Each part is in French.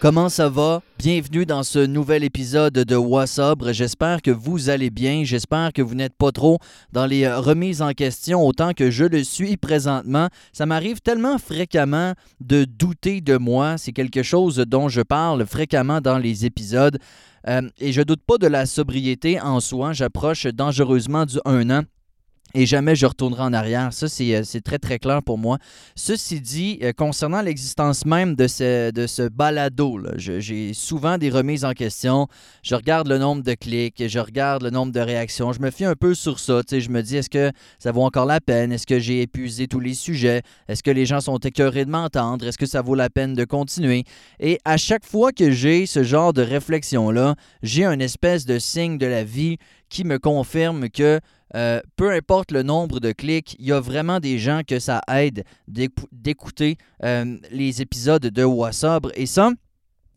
Comment ça va? Bienvenue dans ce nouvel épisode de Wassabre. J'espère que vous allez bien. J'espère que vous n'êtes pas trop dans les euh, remises en question autant que je le suis présentement. Ça m'arrive tellement fréquemment de douter de moi. C'est quelque chose dont je parle fréquemment dans les épisodes. Euh, et je doute pas de la sobriété en soi. J'approche dangereusement du 1 an et jamais je retournerai en arrière. Ça, c'est, euh, très, très clair pour moi. Ceci dit, euh, concernant l'existence même de ce, de ce balado, j'ai souvent des remises en question. Je regarde le nombre de clics, je regarde le nombre de réactions. Je me fie un peu sur ça. Je me dis, est-ce que ça vaut encore la peine? Est-ce que j'ai épuisé tous les sujets? Est-ce que les gens sont écœurés de m'entendre? Est-ce que ça vaut la peine de continuer? Et à chaque fois que j'ai ce genre de réflexion-là, j'ai un espèce de signe de la vie qui me confirme que euh, peu importe le nombre de clics, il y a vraiment des gens que ça aide d'écouter euh, les épisodes de Wassabre. Et ça,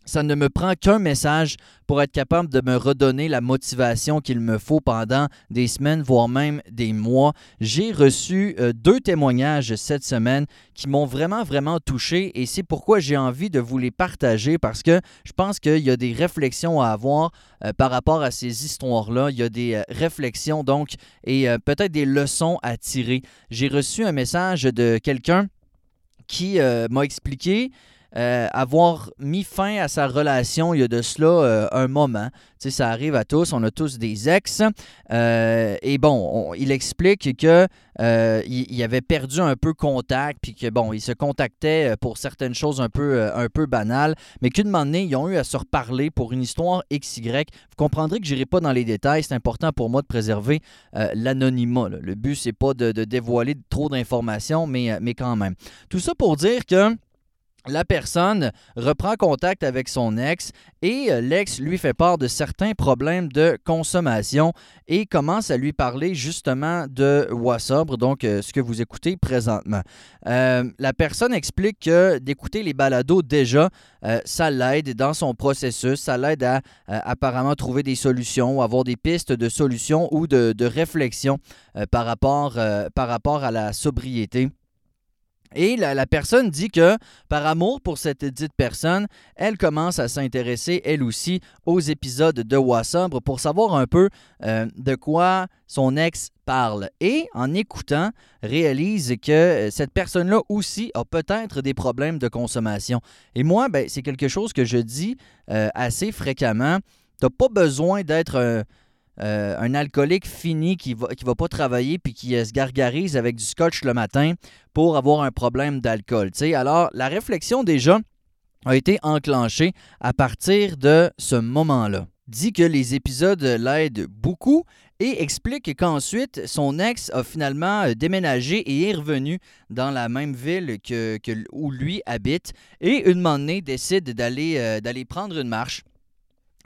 ça ne me prend qu'un message pour être capable de me redonner la motivation qu'il me faut pendant des semaines, voire même des mois. J'ai reçu euh, deux témoignages cette semaine qui m'ont vraiment, vraiment touché et c'est pourquoi j'ai envie de vous les partager parce que je pense qu'il y a des réflexions à avoir euh, par rapport à ces histoires-là. Il y a des euh, réflexions donc et peut-être des leçons à tirer. J'ai reçu un message de quelqu'un qui m'a expliqué euh, avoir mis fin à sa relation il y a de cela euh, un moment. Tu sais, ça arrive à tous, on a tous des ex. Euh, et bon, il explique que il, avait perdu un peu contact, puis que bon, il se contactait pour certaines choses un peu, un peu banales, mais qu'une moment donné, ils ont eu à se reparler pour une histoire XY. Vous comprendrez que je n'irai pas dans les détails, c'est important pour moi de préserver l'anonymat. Le but, c'est pas de, de, dévoiler trop d'informations, mais, mais quand même. Tout ça pour dire que la personne reprend contact avec son ex et euh, l'ex lui fait part de certains problèmes de consommation et commence à lui parler justement de Wassobre, donc euh, ce que vous écoutez présentement. Euh, la personne explique que d'écouter les balados déjà, ça l'aide dans son processus, ça l'aide à apparemment trouver des solutions, avoir des pistes de solutions ou de, de réflexion par rapport à la sobriété. Et la, personne dit que, par amour pour cette dite personne, elle commence à s'intéresser, elle aussi, aux épisodes de Wassabre pour savoir un peu euh, de quoi son ex parle. Et en écoutant, réalise que euh, cette personne-là aussi a peut-être des problèmes de consommation. Et moi, ben, c'est quelque chose que je dis euh, assez fréquemment. Tu pas besoin d'être euh, un alcoolique fini qui va, qui va pas travailler puis qui euh, se gargarise avec du scotch le matin pour avoir un problème d'alcool. Alors, la réflexion déjà a été enclenchée à partir de ce moment-là. Dit que les épisodes l'aident beaucoup et explique qu'ensuite, son ex a finalement euh, déménagé et est revenu dans la même ville que, où lui habite et une moment décide d'aller d'aller prendre une marche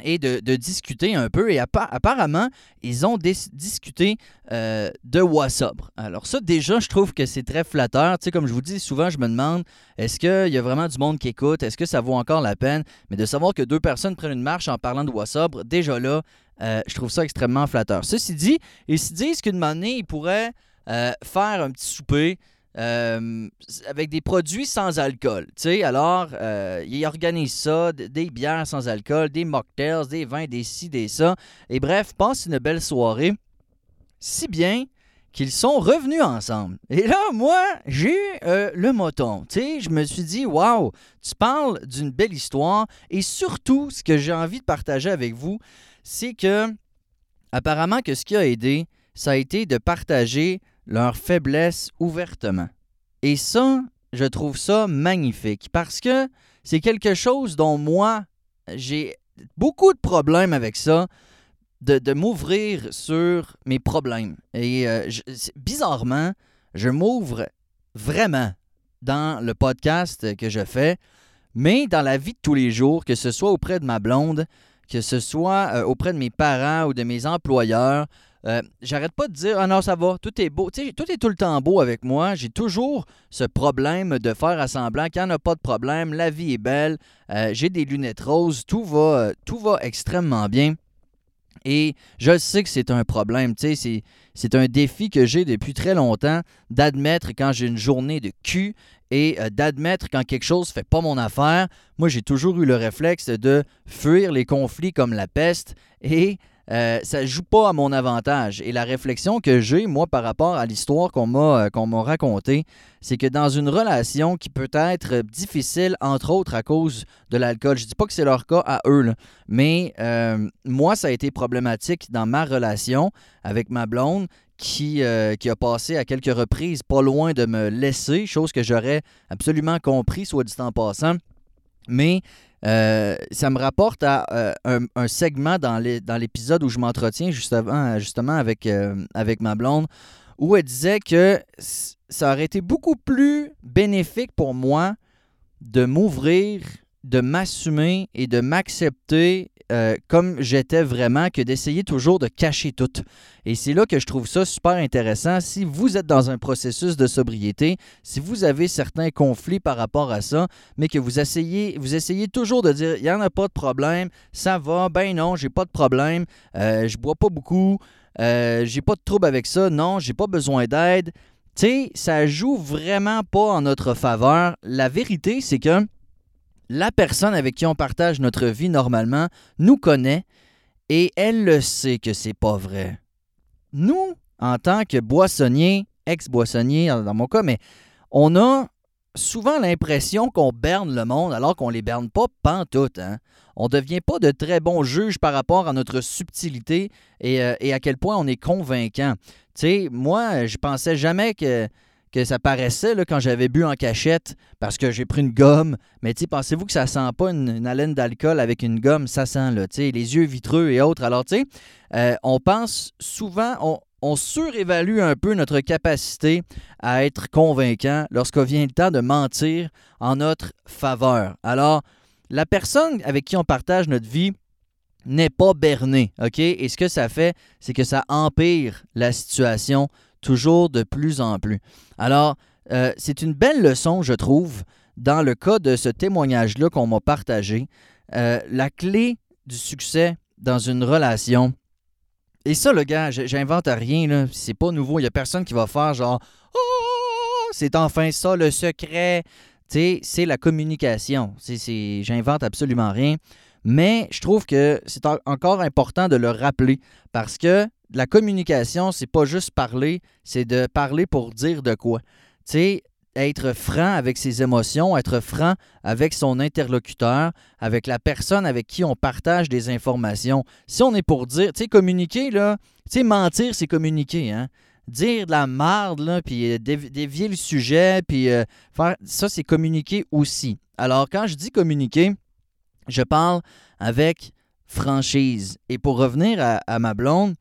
et de, discuter un peu. Et apparemment, ils ont discuté euh, de Wassobre. Alors ça, déjà, je trouve que c'est très flatteur. Tu sais, comme je vous dis, souvent, je me demande, est-ce qu'il y a vraiment du monde qui écoute? Est-ce que ça vaut encore la peine? Mais de savoir que deux personnes prennent une marche en parlant de Wassobre, déjà là, euh, je trouve ça extrêmement flatteur. Ceci dit, ils se disent qu'une année, ils pourraient euh, faire un petit souper euh, avec des produits sans alcool. sais, alors, euh, ils organisent ça, des bières sans alcool, des mocktails, des vins, des ci, des ça. Et bref, passe une belle soirée. Si bien qu'ils sont revenus ensemble. Et là, moi, j'ai eu euh, le moton. Je me suis dit, waouh, tu parles d'une belle histoire. Et surtout, ce que j'ai envie de partager avec vous, c'est que, apparemment, que ce qui a aidé, ça a été de partager leur faiblesse ouvertement. Et ça, je trouve ça magnifique parce que c'est quelque chose dont moi, j'ai beaucoup de problèmes avec ça, de, m'ouvrir sur mes problèmes. Et euh, bizarrement, je m'ouvre vraiment dans le podcast que je fais, mais dans la vie de tous les jours, que ce soit auprès de ma blonde, que ce soit euh, auprès de mes parents ou de mes employeurs, euh, j'arrête pas de dire Ah non, ça va, tout est beau. tout est tout le temps beau avec moi. J'ai toujours ce problème de faire assemblant qu'il n'y en a pas de problème. La vie est belle. Euh, j'ai des lunettes roses. Tout va, tout va extrêmement bien. Et je sais que c'est un problème, c'est un défi que j'ai depuis très longtemps d'admettre quand j'ai une journée de cul et euh, d'admettre quand quelque chose ne fait pas mon affaire. Moi, j'ai toujours eu le réflexe de fuir les conflits comme la peste et euh, ça ne joue pas à mon avantage. Et la réflexion que j'ai, moi, par rapport à l'histoire qu'on m'a, euh, qu'on m'a racontée, c'est que dans une relation qui peut être difficile, entre autres à cause de l'alcool, je dis pas que c'est leur cas à eux, mais euh, moi, ça a été problématique dans ma relation avec ma blonde. Qui, qui a passé à quelques reprises pas loin de me laisser, chose que j'aurais absolument compris, soit dit en passant. Mais euh, ça me rapporte à euh, un, segment dans l'épisode où je m'entretiens justement euh, avec ma blonde, où elle disait que ça aurait été beaucoup plus bénéfique pour moi de m'ouvrir, de m'assumer et de m'accepter euh, comme j'étais vraiment que d'essayer toujours de cacher tout. Et c'est là que je trouve ça super intéressant. Si vous êtes dans un processus de sobriété, si vous avez certains conflits par rapport à ça, mais que vous essayez, vous essayez toujours de dire il n'y en a pas de problème, ça va, ben non, j'ai pas de problème, euh, je bois pas beaucoup, euh, j'ai pas de trouble avec ça, non, j'ai pas besoin d'aide. Tu sais, ça joue vraiment pas en notre faveur. La vérité, c'est que la personne avec qui on partage notre vie normalement nous connaît et elle le sait que c'est pas vrai. Nous, en tant que boissonnier, ex-boissonnier dans mon cas, mais on a souvent l'impression qu'on berne le monde alors qu'on les berne pas pantoute. Hein? On ne devient pas de très bons juges par rapport à notre subtilité et, euh, et à quel point on est convaincant. Tu sais, moi, je pensais jamais que que ça paraissait là, quand j'avais bu en cachette parce que j'ai pris une gomme. Mais pensez-vous que ça sent pas une, haleine d'alcool avec une gomme? Ça sent, là, les yeux vitreux et autres. Alors, tu euh, on pense souvent, on, on surévalue un peu notre capacité à être convaincant lorsqu'il vient le temps de mentir en notre faveur. Alors, la personne avec qui on partage notre vie n'est pas bernée, OK? Et ce que ça fait, c'est que ça empire la situation toujours de plus en plus. Alors, euh, c'est une belle leçon, je trouve, dans le cas de ce témoignage-là qu'on m'a partagé. Euh, la clé du succès dans une relation. Et ça, le gars, j'invente rien, c'est pas nouveau. Il n'y a personne qui va faire genre Oh, c'est enfin ça le secret. c'est la communication. J'invente absolument rien. Mais je trouve que c'est encore important de le rappeler parce que la communication, c'est pas juste parler, c'est de parler pour dire de quoi. Tu sais, être franc avec ses émotions, être franc avec son interlocuteur, avec la personne avec qui on partage des informations. Si on est pour dire, tu sais, communiquer, là, tu sais, mentir, c'est communiquer, hein. Dire de la marde, là, puis euh, dévier le sujet, puis euh, faire. Ça, c'est communiquer aussi. Alors, quand je dis communiquer, je parle avec franchise. Et pour revenir à ma blonde,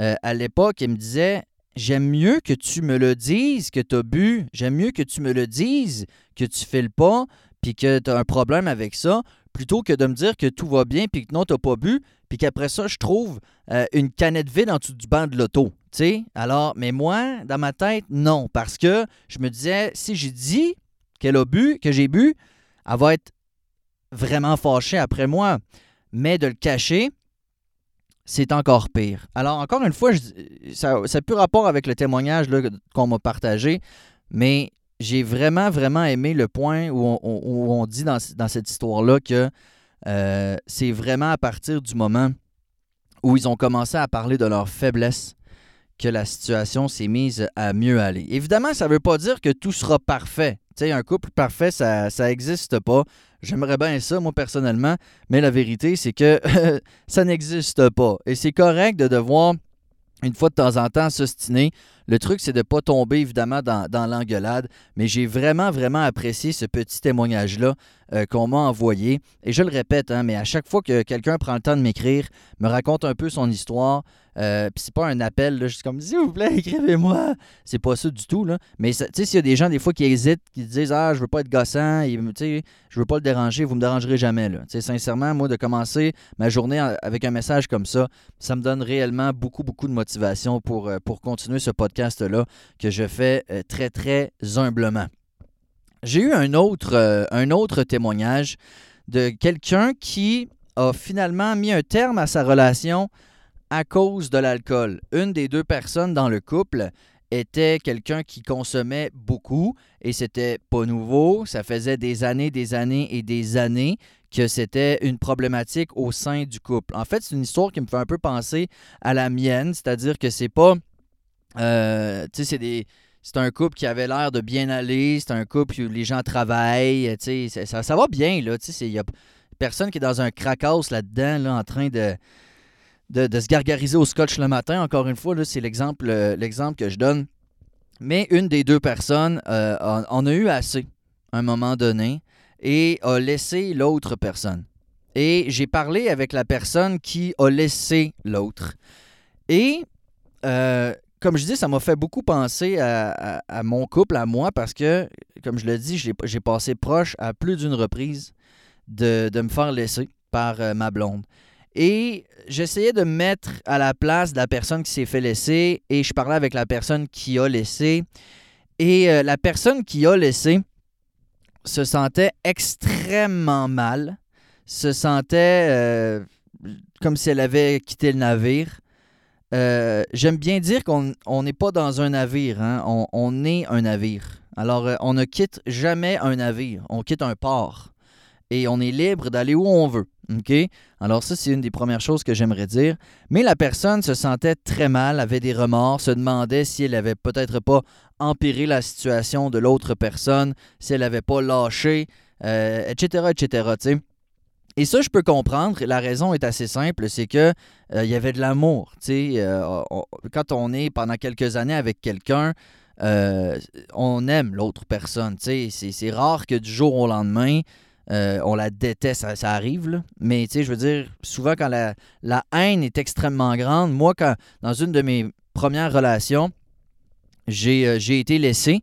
euh, à l'époque, il me disait J'aime mieux que tu me le dises que tu as bu. J'aime mieux que tu me le dises que tu fais le pas puis que tu as un problème avec ça, plutôt que de me dire que tout va bien puis que non, tu n'as pas bu, puis qu'après ça, je trouve euh, une canette vide en dessous du banc de l'auto. Alors, mais moi, dans ma tête, non. Parce que je me disais, si j'ai dit qu'elle a bu, que j'ai bu, elle va être vraiment fâchée après moi. Mais de le cacher, c'est encore pire. Alors, encore une fois, ça n'a plus rapport avec le témoignage qu'on m'a partagé, mais j'ai vraiment, vraiment aimé le point où on, dit dans, cette histoire-là que euh, c'est vraiment à partir du moment où ils ont commencé à parler de leur faiblesse que la situation s'est mise à mieux aller. Évidemment, ça ne veut pas dire que tout sera parfait. Sais, un couple parfait, ça n'existe pas. J'aimerais bien ça, moi, personnellement, mais la vérité, c'est que ça n'existe pas. Et c'est correct de devoir, une fois de temps en temps, s'ostiner. Le truc, c'est de ne pas tomber, évidemment, dans, l'engueulade, mais j'ai vraiment, vraiment apprécié ce petit témoignage-là euh, qu'on m'a envoyé. Et je le répète, hein, mais à chaque fois que quelqu'un prend le temps de m'écrire, me raconte un peu son histoire, euh, puis c'est pas un appel, là, juste comme s'il vous plaît, écrivez-moi. C'est pas ça du tout. Mais tu sais, s'il y a des gens des fois qui hésitent, qui disent Ah, je veux pas être gossant, je veux pas le déranger, vous me dérangerez jamais. Là. sincèrement, moi, de commencer ma journée avec un message comme ça, ça me donne réellement beaucoup, beaucoup de motivation pour, euh, continuer ce podcast-là que je fais très, très humblement. J'ai eu un autre, un autre témoignage de quelqu'un qui a finalement mis un terme à sa relation à cause de l'alcool. Une des deux personnes dans le couple était quelqu'un qui consommait beaucoup et c'était pas nouveau. Ça faisait des années, des années et des années que c'était une problématique au sein du couple. En fait, c'est une histoire qui me fait un peu penser à la mienne, c'est-à-dire que c'est pas. Euh, tu sais, c'est des. C'est un couple qui avait l'air de bien aller, c'est un couple où les gens travaillent, ça, ça, va bien, là, il y a personne qui est dans un crackhouse là-dedans, là, en train de, de, se gargariser au scotch le matin. Encore une fois, c'est l'exemple, euh, l'exemple que je donne. Mais une des deux personnes euh, en, a eu assez à un moment donné et a laissé l'autre personne. Et j'ai parlé avec la personne qui a laissé l'autre. Et euh, comme je dis, ça m'a fait beaucoup penser à, mon couple, à moi, parce que, comme je le dis, j'ai passé proche à plus d'une reprise de, me faire laisser par ma blonde. Et j'essayais de me mettre à la place de la personne qui s'est fait laisser et je parlais avec la personne qui a laissé. Et euh, la personne qui a laissé se sentait extrêmement mal, se sentait euh, comme si elle avait quitté le navire. Euh, j'aime bien dire qu'on n'est pas dans un navire, hein. on, est un navire. Alors, on ne quitte jamais un navire, on quitte un port et on est libre d'aller où on veut. Alors ça, c'est une des premières choses que j'aimerais dire. Mais la personne se sentait très mal, avait des remords, se demandait si elle avait peut-être pas empiré la situation de l'autre personne, si elle n'avait pas lâché, etc., etc. Et ça, je peux comprendre. La raison est assez simple, c'est que euh, il y avait de l'amour. Euh, quand on est pendant quelques années avec quelqu'un, euh, on aime l'autre personne. C'est rare que du jour au lendemain, on la déteste, ça, arrive, mais je veux dire, souvent quand la, haine est extrêmement grande, moi, quand dans une de mes premières relations, j'ai été laissé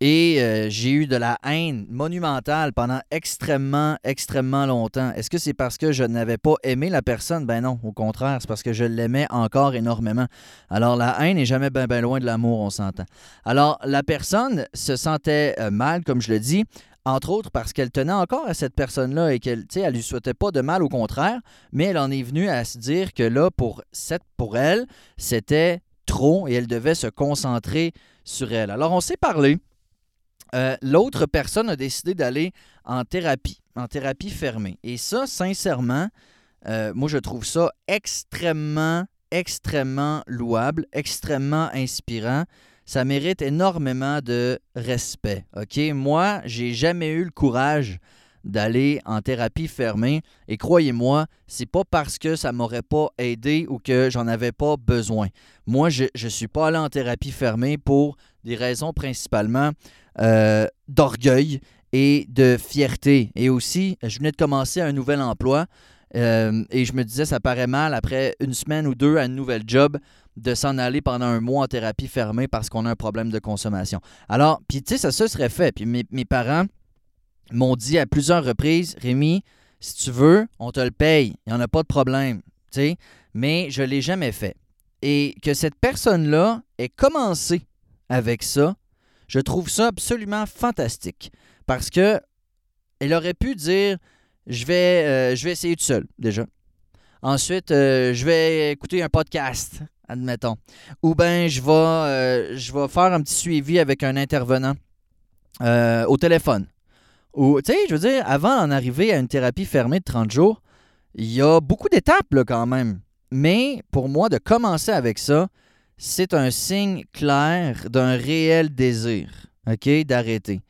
et euh, j'ai eu de la haine monumentale pendant extrêmement, extrêmement longtemps. Est-ce que c'est parce que je n'avais pas aimé la personne? Ben non, au contraire, c'est parce que je l'aimais encore énormément. Alors la haine n'est jamais bien ben loin de l'amour, on s'entend. Alors la personne se sentait mal, comme je le dis, entre autres parce qu'elle tenait encore à cette personne-là et qu'elle ne lui souhaitait pas de mal, au contraire, mais elle en est venue à se dire que là, pour, cette, pour elle, c'était trop et elle devait se concentrer sur elle. Alors, on s'est parlé. Euh, l'autre personne a décidé d'aller en thérapie, en thérapie fermée. Et ça, sincèrement, euh, moi, je trouve ça extrêmement, extrêmement louable, extrêmement inspirant ça mérite énormément de respect. OK? Moi, j'ai jamais eu le courage d'aller en thérapie fermée. Et croyez-moi, c'est pas parce que ça m'aurait pas aidé ou que j'en avais pas besoin. Moi, je ne suis pas allé en thérapie fermée pour des raisons principalement euh, d'orgueil et de fierté. Et aussi, je venais de commencer un nouvel emploi. Euh, et je me disais, ça paraît mal après une semaine ou deux à une nouvelle job de s'en aller pendant un mois en thérapie fermée parce qu'on a un problème de consommation. Alors, puis tu sais, ça se serait fait. Puis mes, parents m'ont dit à plusieurs reprises, Rémi, si tu veux, on te le paye, il n'y en a pas de problème. Tu mais je ne l'ai jamais fait. Et que cette personne-là ait commencé avec ça, je trouve ça absolument fantastique. Parce que elle aurait pu dire je vais, euh, je vais essayer tout seul, déjà. Ensuite, euh, je vais écouter un podcast admettons. Ou bien je vais, euh, je vais faire un petit suivi avec un intervenant au téléphone. Ou, tu sais, je veux dire, avant d'en arriver à une thérapie fermée de 30 jours, il y a beaucoup d'étapes quand même. Mais pour moi, de commencer avec ça, c'est un signe clair d'un réel désir, OK, d'arrêter.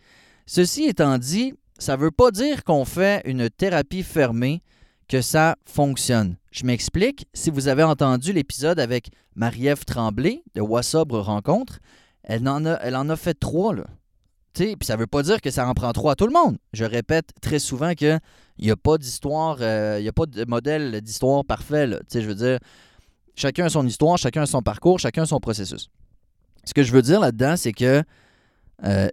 Ceci étant dit, ça ne veut pas dire qu'on fait une thérapie fermée que ça fonctionne. Je m'explique. Si vous avez entendu l'épisode avec Marie-Ève Tremblay de Wassobre Rencontre, elle en a, elle en a fait trois. Là. Puis ça ne veut pas dire que ça en prend trois à tout le monde. Je répète très souvent qu'il n'y a pas d'histoire, euh, il n'y a pas de modèle d'histoire parfait. Je veux dire, chacun a son histoire, chacun a son parcours, chacun a son processus. Ce que je veux dire là-dedans, c'est que euh,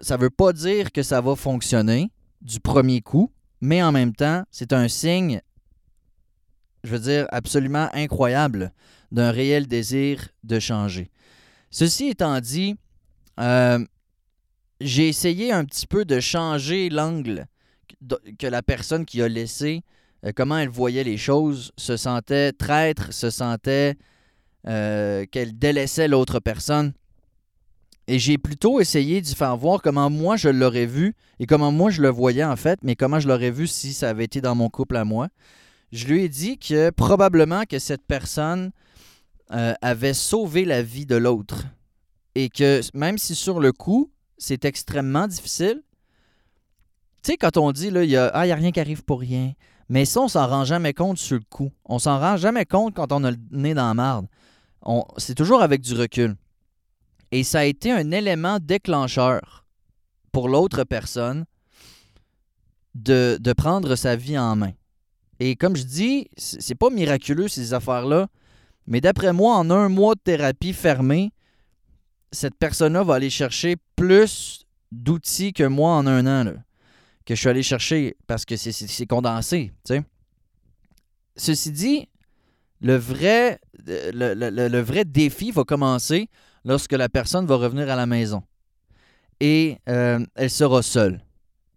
ça ne veut pas dire que ça va fonctionner du premier coup mais en même temps, c'est un signe, je veux dire, absolument incroyable d'un réel désir de changer. Ceci étant dit, euh, j'ai essayé un petit peu de changer l'angle que la personne qui a laissé euh, comment elle voyait les choses, se sentait traître, se sentait euh, qu'elle délaissait l'autre personne. Et j'ai plutôt essayé d'y faire voir comment moi je l'aurais vu et comment moi je le voyais en fait, mais comment je l'aurais vu si ça avait été dans mon couple à moi. Je lui ai dit que probablement que cette personne euh, avait sauvé la vie de l'autre. Et que même si sur le coup, c'est extrêmement difficile, tu sais, quand on dit, là, il n'y ah, a rien qui arrive pour rien, mais ça, on s'en rend jamais compte sur le coup. On s'en rend jamais compte quand on a le nez dans la marde. C'est toujours avec du recul. Et ça a été un élément déclencheur pour l'autre personne de, prendre sa vie en main. Et comme je dis, c'est pas miraculeux ces affaires-là, mais d'après moi, en un mois de thérapie fermée, cette personne-là va aller chercher plus d'outils que moi en un an, là, que je suis allé chercher parce que c'est condensé. Ceci dit, le vrai, le, le, vrai défi va commencer lorsque la personne va revenir à la maison. Et euh, elle sera seule.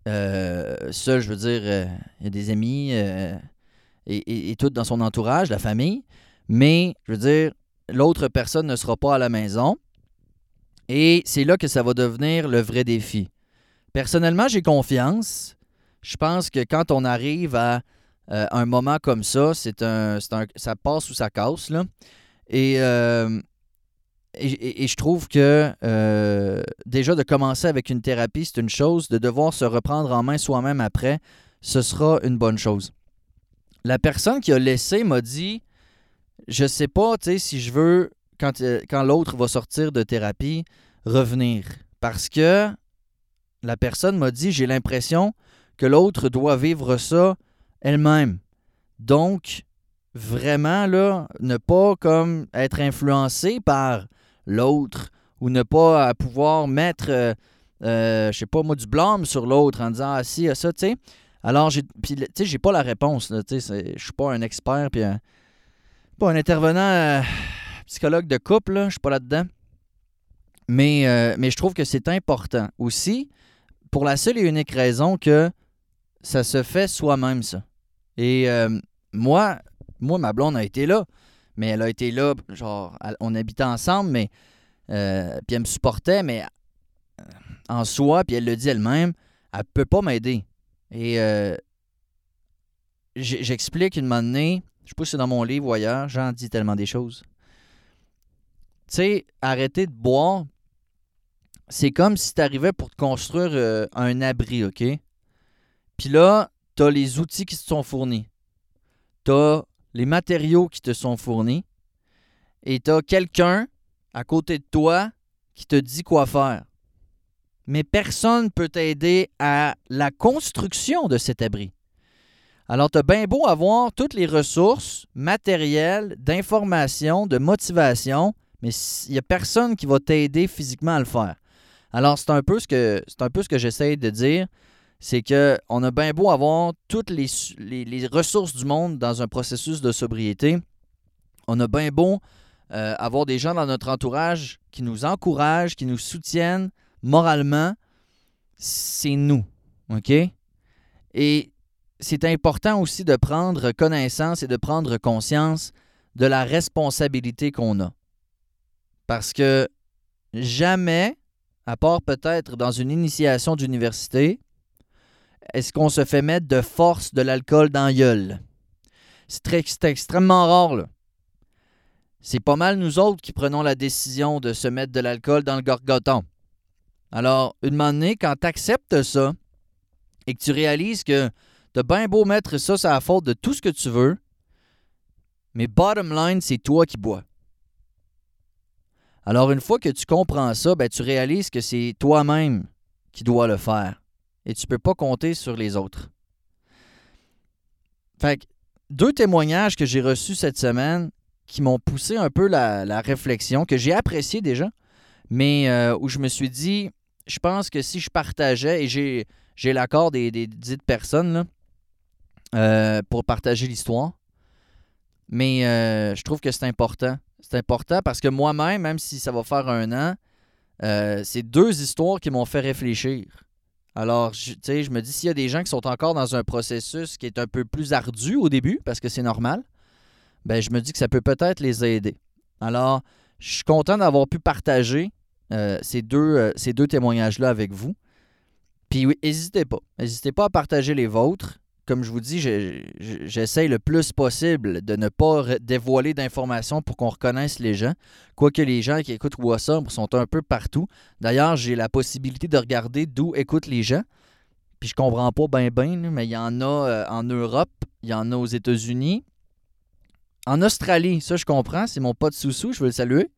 Euh, seule, je veux dire, euh, il y a des amis et, et, et, tout dans son entourage, la famille. Mais, je veux dire, l'autre personne ne sera pas à la maison. Et c'est là que ça va devenir le vrai défi. Personnellement, j'ai confiance. Je pense que quand on arrive à un moment comme ça, c'est un, un, ça passe ou ça casse. Là. Et je trouve que euh, déjà de commencer avec une thérapie, c'est une chose. De devoir se reprendre en main soi-même après, ce sera une bonne chose. La personne qui a laissé m'a dit Je sais pas si je veux, quand, euh, quand l'autre va sortir de thérapie, revenir. Parce que la personne m'a dit J'ai l'impression que l'autre doit vivre ça elle-même. Donc, vraiment, là, ne pas comme être influencé par l'autre ou ne pas euh, pouvoir mettre, euh, euh, je sais pas moi, du blâme sur l'autre en disant Ah, si, ça, tu sais. Alors, j'ai, tu sais, j'ai pas la réponse, tu sais, je suis pas un expert, puis pas un intervenant psychologue de couple, je suis pas là-dedans. Mais, mais je trouve que c'est important aussi, pour la seule et unique raison que ça se fait soi-même, ça. Et moi, moi, ma blonde a été là mais elle a été là, genre, on habitait ensemble, mais. Euh, puis elle me supportait, mais euh, en soi, puis elle le dit elle-même, elle peut pas m'aider. Et euh, j'explique une moment donné, je sais pas dans mon livre ou ailleurs, j'en dis tellement des choses. Tu sais, arrêter de boire, c'est comme si tu arrivais pour te construire un abri, OK? Puis là, tu as les outils qui te sont fournis. Tu as les matériaux qui te sont fournis et tu as quelqu'un à côté de toi qui te dit quoi faire. Mais personne ne peut t'aider à la construction de cet abri. Alors, tu as bien beau avoir toutes les ressources matérielles, d'information, de motivation, mais il n'y a personne qui va t'aider physiquement à le faire. Alors, c'est un peu ce que, j'essaie de dire c'est qu'on a bien beau avoir toutes les, les, ressources du monde dans un processus de sobriété. On a bien beau euh, avoir des gens dans notre entourage qui nous encouragent, qui nous soutiennent moralement. C'est nous. OK? Et c'est important aussi de prendre connaissance et de prendre conscience de la responsabilité qu'on a. Parce que jamais, à part peut-être dans une initiation d'université, est-ce qu'on se fait mettre de force de l'alcool dans gueule? C'est extrêmement rare, là. C'est pas mal nous autres qui prenons la décision de se mettre de l'alcool dans le gorgoton. Alors, une moment quand tu acceptes ça et que tu réalises que t'as bien beau mettre ça sur la faute de tout ce que tu veux, mais bottom line, c'est toi qui bois. Alors, une fois que tu comprends ça, ben, tu réalises que c'est toi-même qui dois le faire et tu ne peux pas compter sur les autres. Fait que, deux témoignages que j'ai reçus cette semaine qui m'ont poussé un peu la, réflexion, que j'ai apprécié déjà, mais euh, où je me suis dit, je pense que si je partageais, et j'ai, j'ai l'accord des, des dites personnes euh, pour partager l'histoire, mais euh, je trouve que c'est important. C'est important parce que moi-même, même si ça va faire un an, c'est deux histoires qui m'ont fait réfléchir Alors, je, je me dis, s'il y a des gens qui sont encore dans un processus qui est un peu plus ardu au début, parce que c'est normal, ben, je me dis que ça peut peut-être les aider. Alors, je suis content d'avoir pu partager euh, ces deux, euh, ces deux témoignages-là avec vous. Puis oui, n'hésitez pas. N'hésitez pas à partager les vôtres. Comme je vous dis, j'essaye le plus possible de ne pas dévoiler d'informations pour qu'on reconnaisse les gens. Quoique les gens qui écoutent WhatsApp sont un peu partout. D'ailleurs, j'ai la possibilité de regarder d'où écoutent les gens. Puis je comprends pas bien, bien, mais il y en a euh, en Europe, il y en a aux États-Unis, en Australie, ça je comprends, c'est mon pote Soussou, je veux le saluer.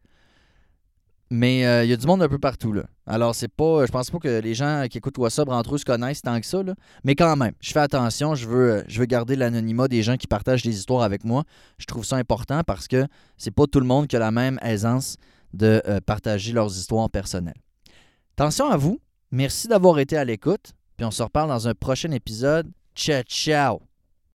Mais euh, il y a du monde un peu partout. Là. Alors, c'est pas. Je pense pas que les gens qui écoutent WhatsApp entre eux se connaissent tant que ça. Mais quand même, je fais attention. Je veux, je veux garder l'anonymat des gens qui partagent des histoires avec moi. Je trouve ça important parce que c'est pas tout le monde qui a la même aisance de euh, partager leurs histoires personnelles. Attention à vous. Merci d'avoir été à l'écoute. Puis on se reparle dans un prochain épisode. Ciao, ciao!